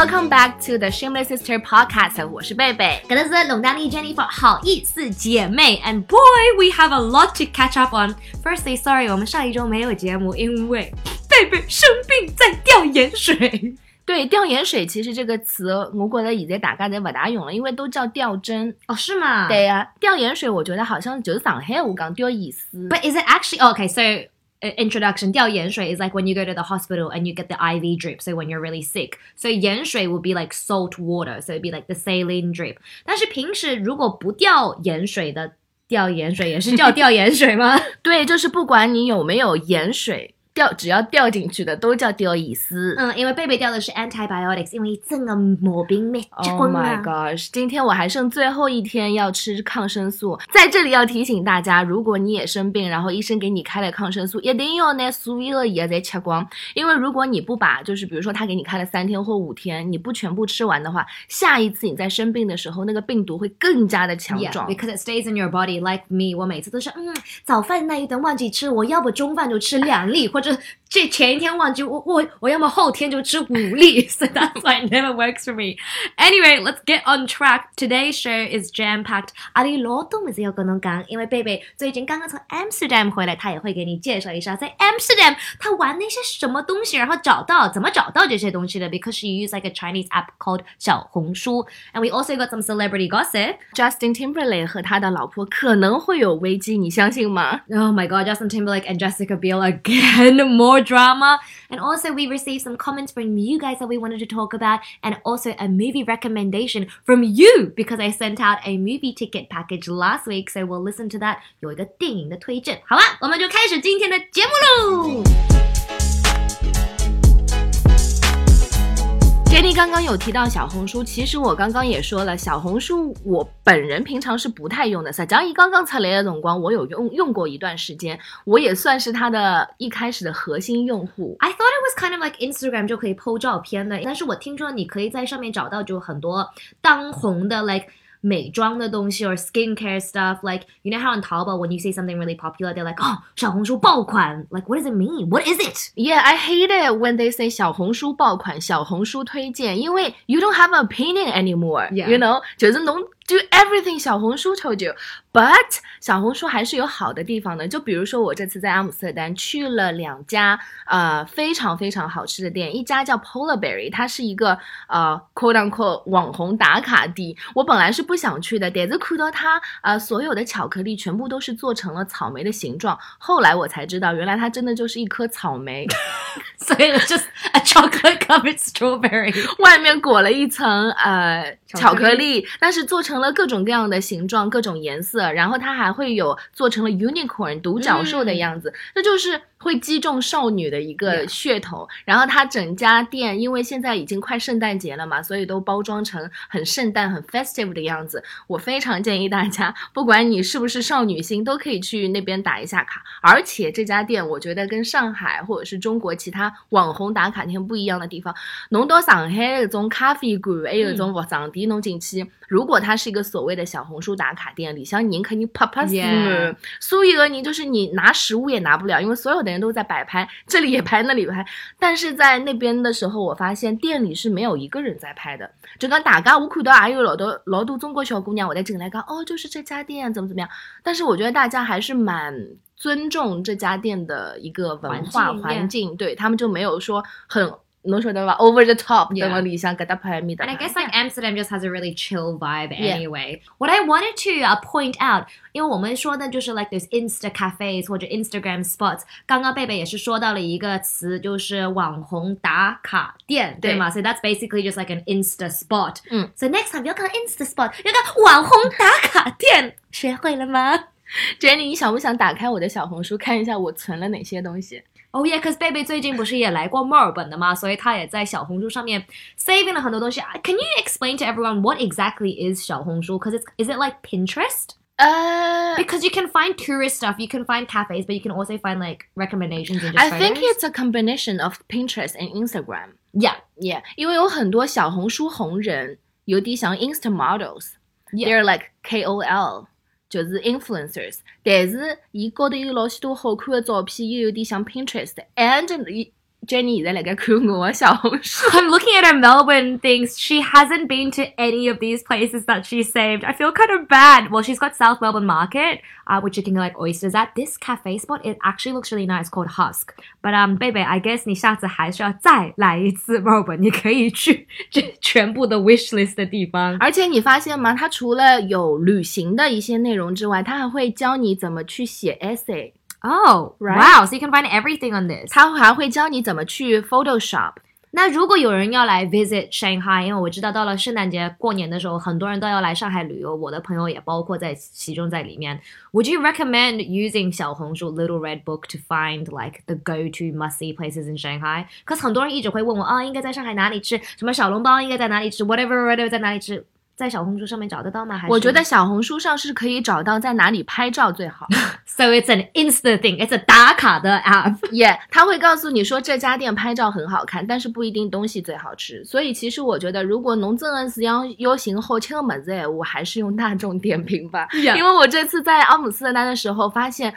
Welcome back to the Shameless Sister Podcast，我是贝贝。搿是龙丹妮 Jennifer 好意思姐妹，and boy we have a lot to catch up on. Firstly, sorry，我们上一周没有节目，因为贝贝生病在吊盐水。对，吊盐水其实这个词，我觉得现在大家侪不大用了，因为都叫吊针。哦，是吗？对呀、吊盐水我觉得好像就是上海话讲吊盐水。But is it actually okay? So uh, introduction 吊盐水 is like when you go to the hospital and you get the IV drip. So when you're really sick, so 盐水 would be like salt water. So it'd be like the saline drip. 但是平时如果不吊盐水的吊盐水也是叫吊盐水吗？对，就是不管你有没有盐水， 掉只要掉进去的都叫吊盐水。嗯，因为贝贝掉的是 antibiotics，因为整个毛病没结 Oh my 啊。gosh！今天我还剩最后一天要吃抗生素，在这里要提醒大家，如果你也生病，然后医生给你开了抗生素，一定要拿所有的药再吃光，因为如果你不把，就是比如说他给你开了三天或五天，你不全部吃完的话，下一次你在生病的时候，那个病毒会更加的强 Yeah, 壮。because it stays in your body. Like me，我每次都是嗯，早饭那一顿忘记吃，我要不中饭就吃两粒，或者这前一天忘记我我我要么后天就吃五粒。So that's why it never works for me. Anyway, let's get on track. Today's show is jam packed. 阿里罗东没有跟侬讲，因为贝贝最近刚刚从 Amsterdam 回来，他也会给你介绍一下在 Amsterdam 他玩那些什么东西，然后找到怎么找到这些东西的。Because she used like a Chinese app called 小红书，and we also got some celebrity gossip. Justin Timberlake 和他的老婆可能会有危机，你相信吗？ Oh my god, Justin Timberlake and Jessica Biel again, more drama. And also, we received some comments from you guys that we wanted to talk about, and also a movie recommendation from you because I sent out a movie ticket package last week. So we'll listen to that. 有一个电影的推荐，好吧，我们就开始今天的节目喽。 刚刚有提到小红书，其实我刚刚也说了，小红书我本人平常是不太用的。实际上，一刚刚才来的总光，我有用用过一段时间，我也算是它的一开始的核心用户。I thought it was kind of like Instagram 就可以 PO 照片的，但是我听说你可以在上面找到就很多当红的 like 美妆的东西 or skincare stuff. Like you know how on Taobao when you say something really popular, they're like, oh 小红书爆款. Like what does it mean? What is it? Yeah, I hate it when they say 小红书爆款、小红书推荐，因为 you don't have an opinion anymore. Yeah. You know，就是侬 do everything 小红书 told you。But 小红书还是有好的地方的，就比如说我这次在阿姆斯特丹去了两家呃非常非常好吃的店，一家叫 Polar Berry，它是一个呃 quote unquote 网红打卡地。我本来是不想去的，但是看到它呃所有的巧克力全部都是做成了草莓的形状，后来我才知道，原来它真的就是一颗草莓。Was just a chocolate covered strawberry. 外面裹了一层呃巧克力，但是做成了各种各样的形状、各种颜色，然后它还会有做成了 unicorn 独角兽的样子，那就是会击中少女的一个噱头。然后它整家店，因为现在已经快圣诞节了嘛，所以都包装成很圣诞、很 festive 的样子。我非常建议大家，不管你是不是少女心，都可以去那边打一下卡。而且这家店，我觉得跟上海或者是中国其他网红打卡店不一样的地方，侬到上海那种咖啡馆，还有那种服装店，侬进去，如果它是一个所谓的小红书打卡店，里向人肯定啪啪死所有的人就是你拿食物也拿不了，因为所有的人都在摆拍，这里也拍，那里也拍。但是在那边的时候，我发现店里是没有一个人在拍的，就刚大家我看到也有老多老多中国小姑娘我在进来看哦，就是这家店怎么怎么样，但是我觉得大家还是蛮尊重这家店的一个文化环境环境，对他们就没有说很。侬晓得伐？Over the top，Yeah 等我里向搿搭拍咪的 And I guess like Amsterdam just has a really chill vibe anyway. What I wanted to uh, point out，因为我们说的就是 like those Insta cafes 或者 Instagram spots。刚刚贝贝也是说到了一个词，就是网红打卡店，对对吗？So that's basically just like an Insta spot。嗯，So next time 要看 Insta spot，要看网红打卡店，学会了吗？Jenny，你想不想打开我的小红书看一下我存了哪些东西？Oh yeah, cause 贝贝最近不是也来过墨尔本的嘛，所以他也在小红书上面 saving 了很多东西。Can you explain to everyone what exactly is 小红书? Cause it's is it like Pinterest? 呃、 Because you can find tourist stuff, you can find cafes, but you can also find like recommendations and just I think photos. it's a combination of Pinterest and Instagram. yeah, Yeah，因为有很多小红书红人，有啲像 Insta models。 Yeah. They're like KOL， 就是 influencers，但是伊高头有老许多好看的照片，又有点像 Pinterest，and Jenny 现在辣盖看我的小红书。I'm looking at her Melbourne things. She hasn't been to any of these places that she saved. I feel kind of bad. Well, she's got South Melbourne Market, uh, which you can get like oysters at. This cafe spot, it actually looks really nice, called Husk. But um, baby, I guess 你下次还是要再来一次 Melbourne. 你可以去这全部的 wish list 的地方。而且你发现吗？它除了有旅行的一些内容之外，它还会教你怎么去写 essay，Oh, Right? wow! So you can find everything on this. 它还会教你怎么去 Photoshop。那如果有人要来 visit Shanghai，因为我知道到了圣诞节过年的时候，很多人都要来上海旅游，我的朋友也包括在其中在里面。Would you recommend using 小红书 Little Red Book to find like the go-to must-see places in Shanghai? Cause 很多人一直会问我啊，应该在上海哪里吃？什么小笼包应该在哪里吃？Whatever whatever 在哪里吃？ 在小红书上面找得到吗？还是我觉得小红书上是可以找到在哪里拍照最好。So it's an Insta thing. It's a 打卡的 app. Yeah，、他会告诉你说这家店拍照很好看，但是不一定东西最好吃。所以其实我觉得，如果侬真的是要邀请好吃的么子，我还是用大众点评吧。因为我这次在阿姆斯特丹的时候发现。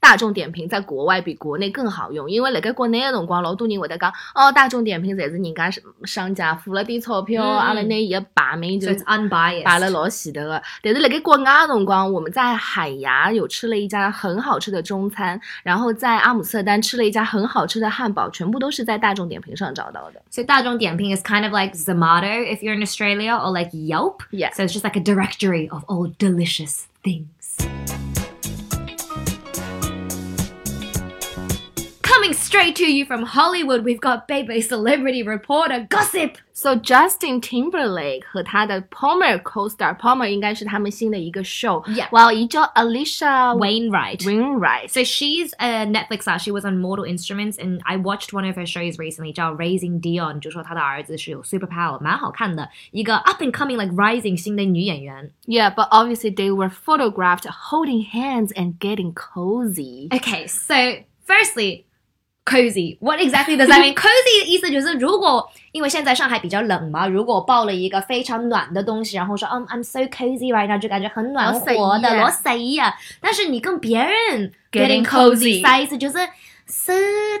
大众点评在国外比国内更好用，因为辣盖国内的辰光，老多人会得讲哦，大众点评侪是人家商家付了点钞票，阿拉拿伊个排名就.摆了老前头的。但是辣盖国外的辰光，我们在海牙有吃了一家很好吃的中餐，然后在阿姆斯特丹吃了一家很好吃的汉堡，全部都是在大众点评上找到的。So 大众点评 is kind of like Zomato if you're in Australia or like Yelp. Yeah. So it's just like a directory of all delicious things. Coming straight to you from Hollywood, we've got Bebe celebrity reporter gossip. So Justin Timberlake 和他的 Palmer co-star Palmer 应该是他们新的一个 show， Yeah. 哇，一叫 Alicia Wainwright. Wainwright。 So she's a Netflix star. She was on Mortal Instruments, and I watched one of her shows recently, 叫 Raising Dion，就说她的儿子是有 superpower，蛮好看的，一个 up and coming like rising 新的女演员。 Yeah, but obviously they were photographed holding hands and getting cozy. Okay, so firstly, Cozy. What exactly does that mean? cozy 的意思就是，如果因为现在上海比较冷嘛，如果抱了一个非常暖的东西，然后说，嗯、I'm so cozy right now，就感觉很暖和的，攞死啊攞死啊！但是你跟别人 Getting cozy，cozy 啥意思？就是是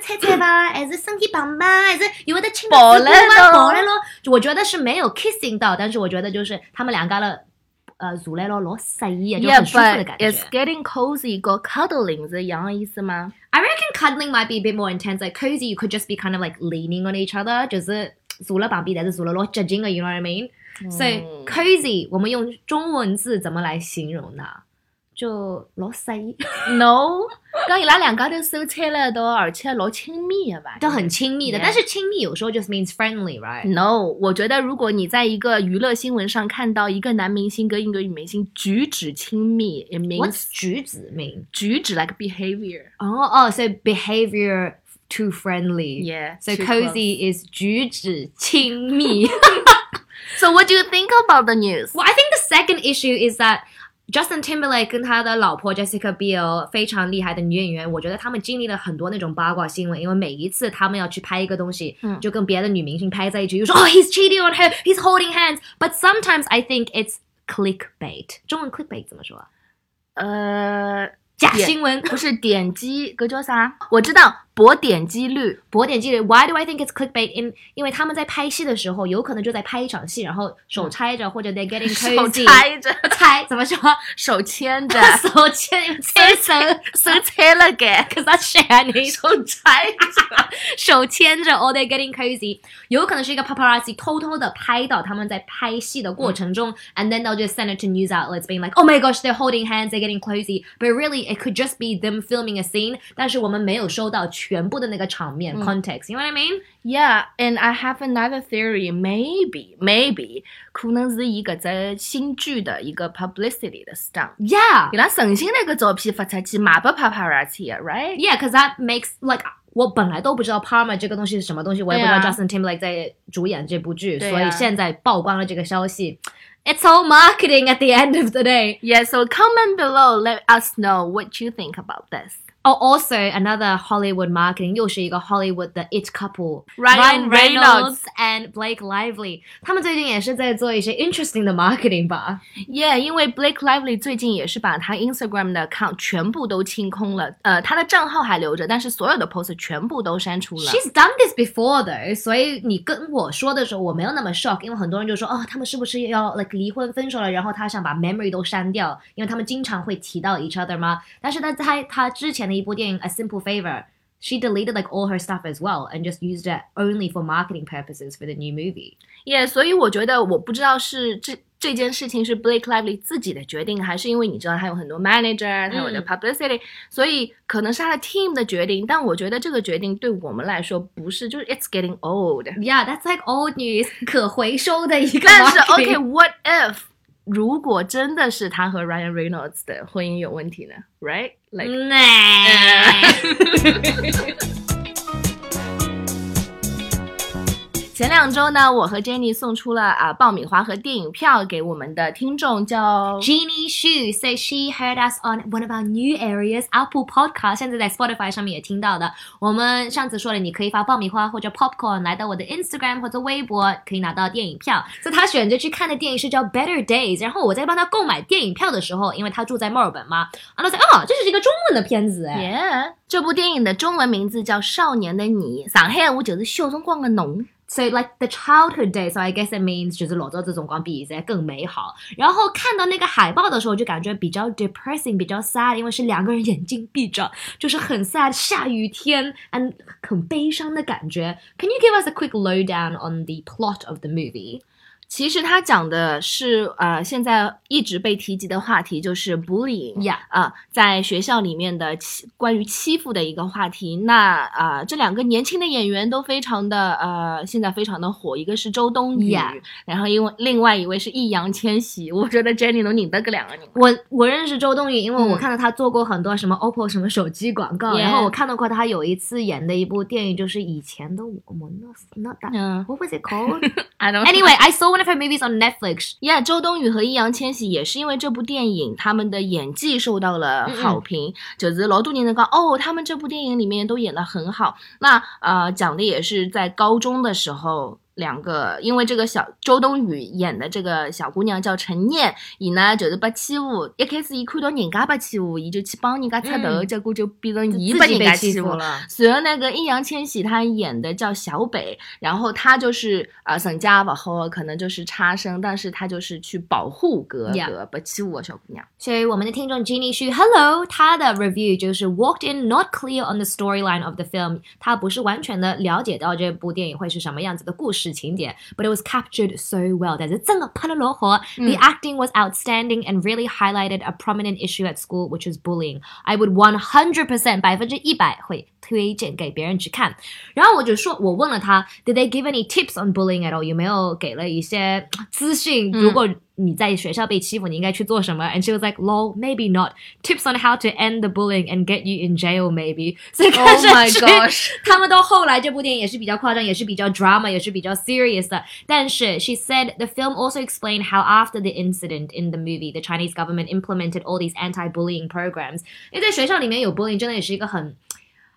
猜猜吧，还 是身体棒吧，还是有的亲抱了咯抱了咯？我觉得是没有 kissing 到，但是我觉得就是他们两个了，呃，做来了攞死啊，就 Yeah, 很舒服的 but 感觉。it's getting cozy 跟 cuddling 是一样的意思吗？I reckon cuddling might be a bit more intense. Like cozy, you could just be kind of like leaning on each other. 就是坐了旁边，但是坐了落接近的，you know what I mean? So 嗯 cozy，我们用中文字怎么来形容呢？ 就落塞，No，刚伊拉两家头手牵了一道，而且老亲密的吧？都很亲密的。但是亲密有时候 just means friendly, right? No，我觉得如果你在一个娱乐新闻上看到一个男明星跟一个女明星举止亲密，it means What's 举止 mean? 举止 like behavior。哦哦，so behavior too friendly. Yeah. So too cozy is 举止亲密。So what do you think about the news? Well, I think the second issue is that Justin Timberlake 跟他的老婆 Jessica Biel 非常厉害的女演员，我觉得他们经历了很多那种八卦新闻，因为每一次他们要去拍一个东西，嗯就跟别的女明星拍在一起，就说哦、he's cheating on her, he's holding hands. But sometimes I think it's clickbait。中文 clickbait 怎么说啊？呃，假新闻。不是点击，个叫啥？我知道博点击率。博点击率，Why do I think it's clickbait？因因为他们在拍戏的时候，有可能就在拍一场戏，然后手拆着，或者 they're getting 手 cozy，拆着，拆怎么说？手牵着，手牵牵手手拆了给， ，cause that's Chinese。手拆着。手牵着，or they're getting cozy，有可能是一个 paparazzi 偷偷的拍到他们在拍戏的过程中、a n d then they'll just send it to news outlets being like, oh my gosh, they're holding hands, they're getting cozy. But really, it could just be them filming a scene. 但是我们没有收到 全部的那个场面、context. You know what I mean? Yeah, and I have another theory. Maybe, maybe 可能是一个在新剧的一个 publicity 的 stunt。 Yeah, 伊拉诚心那个照片发出去卖给 paparazzi 的，right？ yeah, because that makes like. 我本来都不知道 Parma 这个东西是什么东西，我也不知道对啊 Justin Timberlake 在主演这部剧，对啊所以现在曝光了这个消息。It's all marketing at the end of the day. Yeah, so comment below. Let us know what you think about this. Oh, also another Hollywood marketing 又是一个 Hollywood 的 it couple Ryan Reynolds and Blake Lively，他们最近也是在做一些 interesting 的 marketing 吧。 Yeah，因为 Blake Lively 最近也是把他 Instagram 的 account 全部都清空了，呃，他的账号还留着，但是所有的 post 全部都删除了。 She's done this before though，所以你跟我说的时候，我没有那么 shock，因为很多人就说，哦，他们是不是要 like 离婚分手了，然后他想把 memory 都删掉，因为他们经常会提到 each other 吗？但是他在他之前的 一部电影《A Simple Favor》，she deleted like all her stuff as well and just used it only for marketing purposes for the new movie。 Yeah，所以我觉得我不知道是这这件事情是 Blake Lively 自己的决定，还是因为你知道他有很多 manager，他有的嗯 publicity，、所以可能是他的 team 的决定。但我觉得这个决定对我们来说不是，就是 it's getting old。 Yeah, that's like old news，可回收的一个但是 marketing OK，what、if 如果真的是他和 Ryan Reynolds 的婚姻有问题呢？Right？Like、Nah. 前两周呢，我和 Jenny 送出了啊、爆米花和电影票给我们的听众，叫 Jeannie Xu says she heard us on one of our new areas, Apple Podcast，现在在 Spotify 上面也听到的。我们上次说了，你可以发爆米花或者 popcorn 来到我的 Instagram 或者微博，可以拿到电影票。所以他选择去看的电影是叫 Better Days，然后我在帮他购买电影票的时候，因为他住在墨尔本嘛，然后他说哦，这是一个中文的片子哎。Yeah，这部电影的中文名字叫《少年的你》，上海话就是小辰光的侬。So like the childhood days, so I guess it means 就是老早这种光比现在更美好。然后看到那个海报的时候，就感觉比较 depressing，比较 sad，因为是两个人眼睛闭着，就是很 sad，下雨天，and 很悲伤的感觉。Can you give us a quick lowdown on the plot of the movie? 其实他讲的是呃，现在一直被提及的话题就是 bullying。Yeah. 啊、在学校里面的欺关于欺负的一个话题。那啊、这两个年轻的演员都非常的呃，现在非常的火，一个是周冬雨 Yeah 然后因为另外一位是易烊千玺。我觉得 Jenny 能拧得个两个拧。我我认识周冬雨，因为我嗯看到她做过很多什么 OPPO 什么手机广告然后我看到过她有一次演的一部电影，就是以前的我 what was it called?，I don't anyway, I saw one of her movies on Netflix. Yeah，周冬雨和易烊千玺也是因为这部电影，他们的演技受到了好评。就是老多年的讲，哦，他们这部电影里面都演得很好。那呃，讲的也是在高中的时候。两个，因为这个小周冬雨演的这个小姑娘叫陈念，伊呢就是被欺负，一开始伊看到人家被欺负，伊就去帮人家出头，嗯结果就变成伊自己被被人家欺负了。随后那个易烊千玺他演的叫小北，然后他就是呃沈家吧后可能就是差生，但是他就是去保护哥哥，被欺负的小姑娘。所以我们的听众 Jenny 是 Hello，他的 review 就是 walked in not clear on the storyline of the film，他不是完全的了解到这部电影会是什么样子的故事 情节，but it was captured so well，但是真的拍得落火。The acting was outstanding and really highlighted a prominent issue at school, which is bullying. I would one hundred percent 百分之一百会 推荐给别人去看。然后我就说，我问了他，Did they give any tips on bullying at all？有没有给了一些资讯？嗯如果你在学校被欺负，你应该去做什么？And she was like, "Lol, maybe not. Tips on how to end the bullying and get you in jail, maybe." 所以 Oh 看上 my 去 gosh 他们到后来这部电影也是比较夸张，也是比较 drama，也是比较 serious 的。但是 she said the film also explained how after the incident in the movie, the Chinese government implemented all these anti-bullying programs. 因为在学校里面有 bullying 真的也是一个很。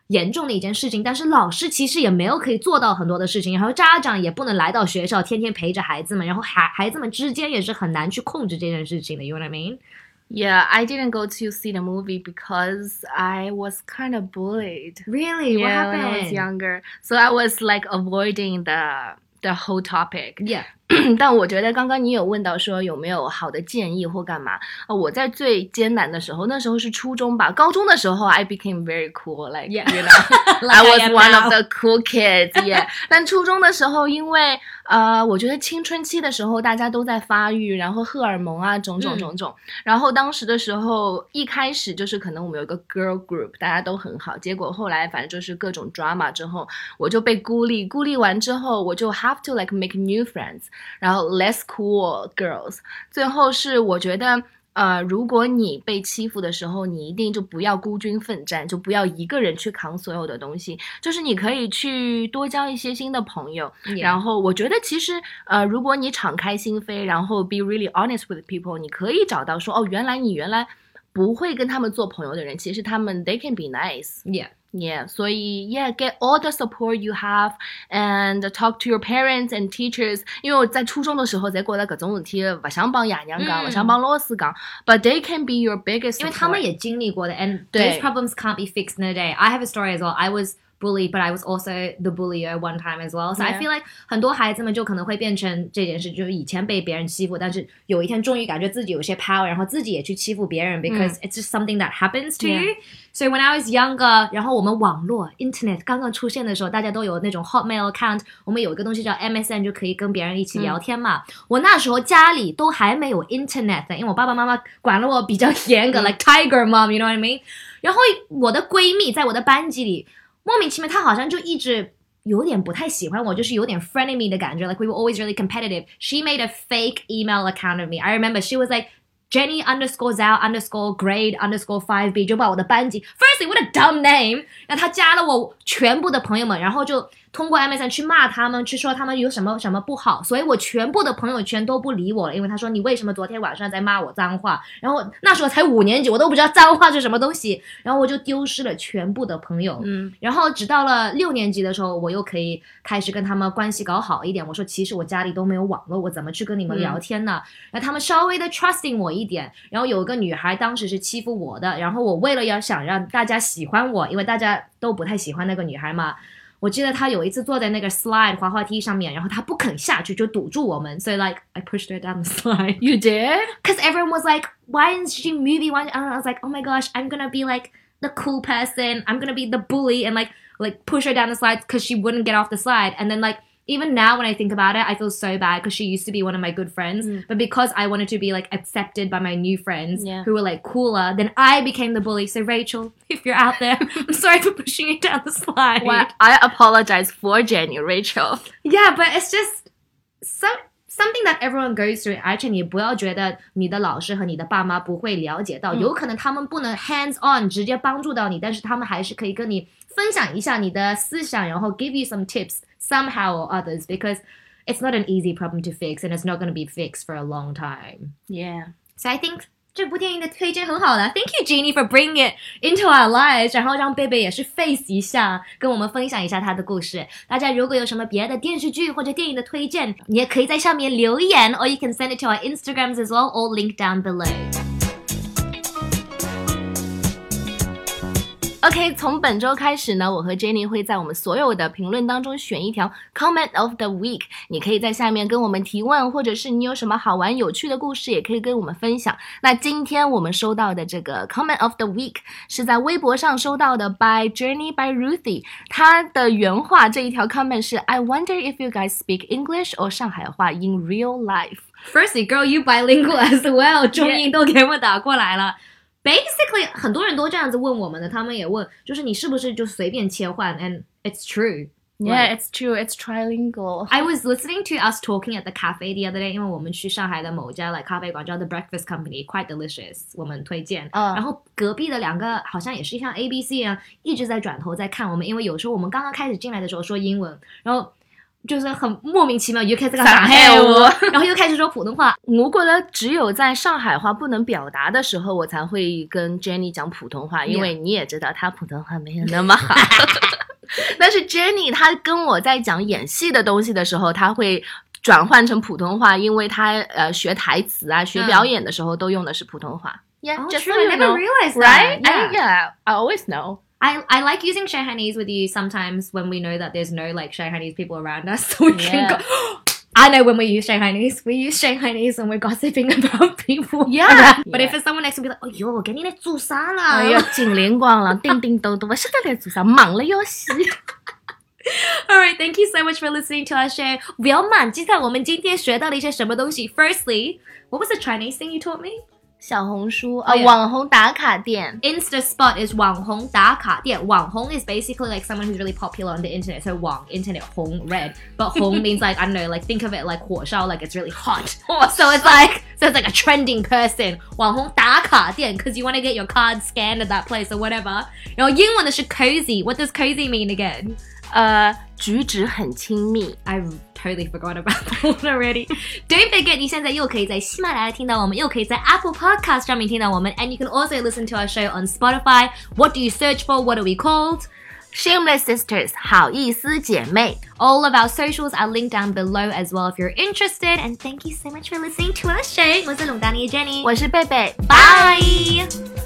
严重的一件事情，但是老师其实也没有可以做到很多的事情，然后家长也不能来到学校天天陪着孩子们，然后孩孩子们之间也是很难去控制这件事情的，you know what I mean？ Yeah, I didn't go to see the movie because I was kind of bullied. Really? What Yeah, when I was happened? younger, so I was like avoiding the the whole topic. Yeah. 但我觉得刚刚你有问到说有没有好的建议或干嘛？呃，我在最艰难的时候，那时候是初中吧，高中的时候，I became very cool, like Yeah. you know, I was one of the cool kids, yeah. 但初中的时候，因为呃，我觉得青春期的时候大家都在发育，然后荷尔蒙啊，种种嗯种种。然后当时的时候，一开始就是可能我们有一个 girl group，大家都很好，结果后来反正就是各种 drama 之后，我就被孤立，孤立完之后，我就 have to like make new friends，然后 less cool girls。最后是我觉得。呃，如果你被欺负的时候，你一定就不要孤军奋战，就不要一个人去扛所有的东西，就是你可以去多交一些新的朋友。然后我觉得其实呃，如果你敞开心扉，然后 be really honest with people，你可以找到说哦，原来你原来。不会跟他们做朋友的人，其实他们 they can be nice。 Yeah. Yeah，所以 yeah get all the support you have and talk to your parents and teachers。因为我在初中的时候，在觉得搿种事体勿想帮爷娘讲，勿、嗯想帮老师讲，but they can be your biggest support。因为他们也经历过的，and 对 those problems can't be fixed in a day. I have a story as well. I was bullied, but I was also the bullier one time as well. So I Yeah. feel like 很多孩子们就可能会变成这件事，就是以前被别人欺负，但是有一天终于感觉自己有些 power，然后自己也去欺负别人，because it's just something that happens to Yeah. you. So when I was younger，然后我们网络 internet 刚刚出现的时候，大家都有那种 Hotmail account，我们有一个东西叫 MSN，就可以跟别人一起聊天嘛。我那时候家里都还没有 internet 的，因为我爸爸妈妈管了我比较严格、嗯 l i k e tiger mom，you know what I mean？然后我的闺蜜在我的班级里 莫名其妙，她好像就一直。有点不太喜欢我，就是有点 frenemy 的感觉。Like we were always really competitive. She made a fake email account of me. I remember she was like Jenny underscore Zhao underscore grade underscore five B，就把我的班级，firstly what a dumb name，然后她加了我全部的朋友们，然后就 通过 MSN 去骂他们，去说他们有什么什么不好，所以我全部的朋友圈都不理我了，因为他说你为什么昨天晚上在骂我脏话？然后那时候才五年级，我都不知道脏话是什么东西，然后我就丢失了全部的朋友。嗯然后直到了六年级的时候，我又可以开始跟他们关系搞好一点。我说，其实我家里都没有网络，我怎么去跟你们聊天呢？然后他们稍微的 trusting 我一点。然后有一个女孩当时是欺负我的，然后我为了要想让大家喜欢我，因为大家都不太喜欢那个女孩嘛。我记得她有一次坐在那个 slide 滑滑梯上面，然后她不肯下去，就堵住我们，所以 like I pushed her down the slide. You did? Because everyone was like, why isn't she moving? Why? And I was like, oh my gosh, I'm gonna be like the cool person. I'm gonna be the bully and like like push her down the slide because she wouldn't get off the slide. And then like even now when I think about it, I feel so bad because she used to be one of my good friends. Mm. But because I wanted to be like accepted by my new friends Yeah. who were like cooler, then I became the bully. So Rachel, if you're out there, I'm sorry for pushing you down the slide. Well, I apologize for Jenny, Rachel. Yeah, but it's just some something that everyone goes through. 而且你不要觉得你的老师和你的爸妈不会了解到，嗯有可能他们不能 hands on 直接帮助到你，但是他们还是可以跟你分享一下你的思想，然后 give you some tips somehow or others because it's not an easy problem to fix and it's not going to be fixed for a long time. Yeah. So I think 这部电影的推荐很好的，Thank you Jeannie for bringing it into our lives，然后让贝贝也是 face 一下，跟我们分享一下他的故事。大家如果有什么别的电视剧或者电影的推荐，你也可以在上面留言，or you can send it to our Instagrams as well，all link down below. OK，从本周开始呢，我和 Jenny 会在我们所有的评论当中选一条 Comment of the Week，你可以在下面跟我们提问，或者是你有什么好玩有趣的故事，也可以跟我们分享。那今天我们收到的这个 Comment of the Week 是在微博上收到的，by Journey by Ruthie，他的原话这一条 comment 是 I wonder if you guys speak English or 上海话 in real life。Firstly, girl, you bilingual as well，中英都给我打过来了。Basically，很多人都这样子问我们的，他们也问，就是你是不是就随便切换？And it's true. Yeah, it's true. It's trilingual. I was listening to us talking at the cafe the other day，因为我们去上海的某家来咖啡馆叫 The Breakfast Company，quite delicious，我们推荐。嗯然后隔壁的两个好像也是像 A B C 一样，一直在转头在看我们，因为有时候我们刚刚开始进来的时候说英文，然後就是很莫名其妙又开始讲上海话，然后又开始说普通话。我觉得只有在上海话不能表达的时候，我才会跟 Jenny 讲普通话，因为你也知道她普通话没有那么好。但是 Jenny 她跟我在讲演戏的东西的时候，她会转换成普通话，因为她呃学台词啊、学表演的时候都用的是普通话。Yeah, Oh, just so you know, right? yeah, I always know. I, I like using Shanghainese with you sometimes when we know that there's no like Shanghainese people around us, so we can Yeah. go. I know when we use Shanghainese, we use Shanghainese when we're gossiping about people. Yeah. around. But Yeah. if it's someone next to me, like, oh yo, 给你来做啥啦？哎呀，金灵光了，叮叮咚咚，我晓得在做啥，忙了要死。 All right, thank you so much for listening to our show. 不要满记到我们今天学到了一些什么东西。Firstly, what was the Chinese thing you taught me? 小红书 Oh, 呃 yeah. 网红打卡店。 Insta Spot is 网红打卡店。网红 is basically like someone who's really popular on the internet. So 网 internet 红 red, but 红 means like I don't know, like think of it like 火烧, like it's really hot. So it's like so it's like a trending person. 网红打卡店 because you want to get your card scanned at that place or whatever. 然后英文的是 cozy. What does cozy mean again? 呃 举止很亲密。 I totally forgot about that one already. Don't forget，你现在又可以在喜马拉雅听到我们，又可以在 Apple Podcast 上面听到我们，and you can also listen to our show on Spotify. What do you search for? What are we called? Shameless Sisters，好意思姐妹。 All of our socials are linked down below as well if you're interested. And thank you so much for listening to our show. 我是龙丹妮 Jenny. 我是贝贝， Bye.